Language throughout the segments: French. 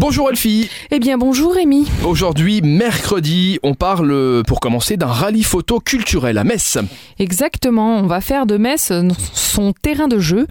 Bonjour Elfie. Eh bien bonjour Rémi. Aujourd'hui, mercredi, on parle pour commencer d'un rallye photo culturel à Metz. Exactement, on va faire de Metz son terrain de jeu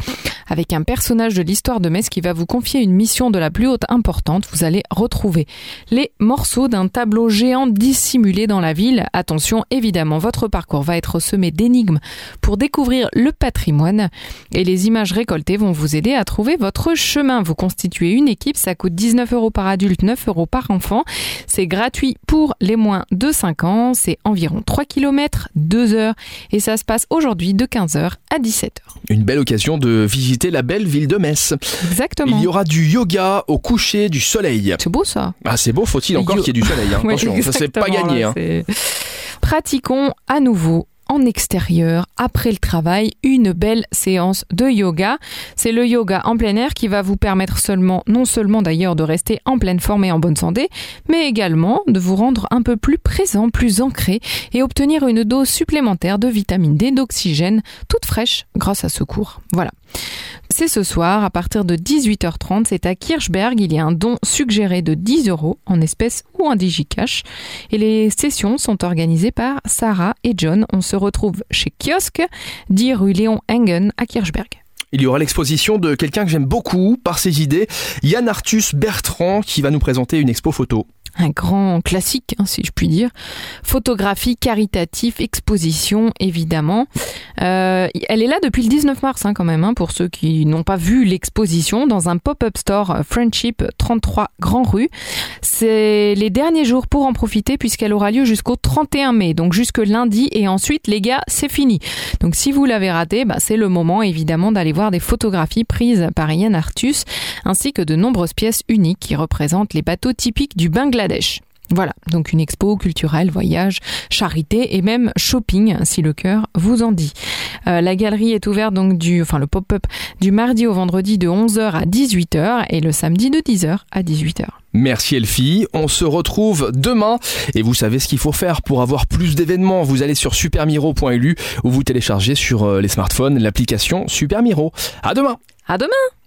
avec un personnage de l'histoire de Metz qui va vous confier une mission de la plus haute importante. Vous allez retrouver les morceaux d'un tableau géant dissimulé dans la ville. Attention, évidemment, votre parcours va être semé d'énigmes pour découvrir le patrimoine et les images récoltées vont vous aider à trouver votre chemin. Vous constituez une équipe, ça coûte 19 euros par adulte, 9 euros par enfant. C'est gratuit pour les moins de 5 ans. C'est environ 3 km, 2 heures et ça se passe aujourd'hui de 15h à 17h. Une belle occasion de visiter la belle ville de Metz. Exactement. Il y aura du yoga au coucher du soleil. C'est beau ça. Ah c'est beau, faut-il encore qu'il y ait du soleil. Hein. Ouais, Attention, ça c'est pas gagné. là, hein. c'est- Pratiquons à nouveau en extérieur, après le travail, une belle séance de yoga. C'est le yoga en plein air qui va vous permettre seulement, non seulement d'ailleurs de rester en pleine forme et en bonne santé, mais également de vous rendre un peu plus présent, plus ancré et obtenir une dose supplémentaire de vitamine D, d'oxygène, toute fraîche grâce à ce cours. Voilà. C'est ce soir, à partir de 18h30, c'est à Kirchberg. Il y a un don suggéré de 10 euros en espèces ou en digicash. Et les sessions sont organisées par Sarah et John. On se retrouve chez Kiosque, 10 rue Léon Engen à Kirchberg. Il y aura l'exposition de quelqu'un que j'aime beaucoup par ses idées, Yann Arthus Bertrand, qui va nous présenter une expo photo. Un grand classique, hein, si je puis dire. Photographie caritative, exposition, évidemment. Euh, elle est là depuis le 19 mars, hein, quand même, hein, pour ceux qui n'ont pas vu l'exposition, dans un pop-up store euh, Friendship 33 Grand Rue. C'est les derniers jours pour en profiter, puisqu'elle aura lieu jusqu'au 31 mai, donc jusque lundi, et ensuite, les gars, c'est fini. Donc si vous l'avez raté, bah, c'est le moment, évidemment, d'aller voir des photographies prises par Yann Arthus, ainsi que de nombreuses pièces uniques qui représentent les bateaux typiques du Bangladesh. Voilà, donc une expo culturelle, voyage, charité et même shopping, si le cœur vous en dit. Euh, la galerie est ouverte donc du, enfin le pop-up du mardi au vendredi de 11h à 18h et le samedi de 10h à 18h. Merci Elfie, on se retrouve demain et vous savez ce qu'il faut faire pour avoir plus d'événements. Vous allez sur supermiro.lu ou vous téléchargez sur euh, les smartphones l'application Supermiro. À demain À demain!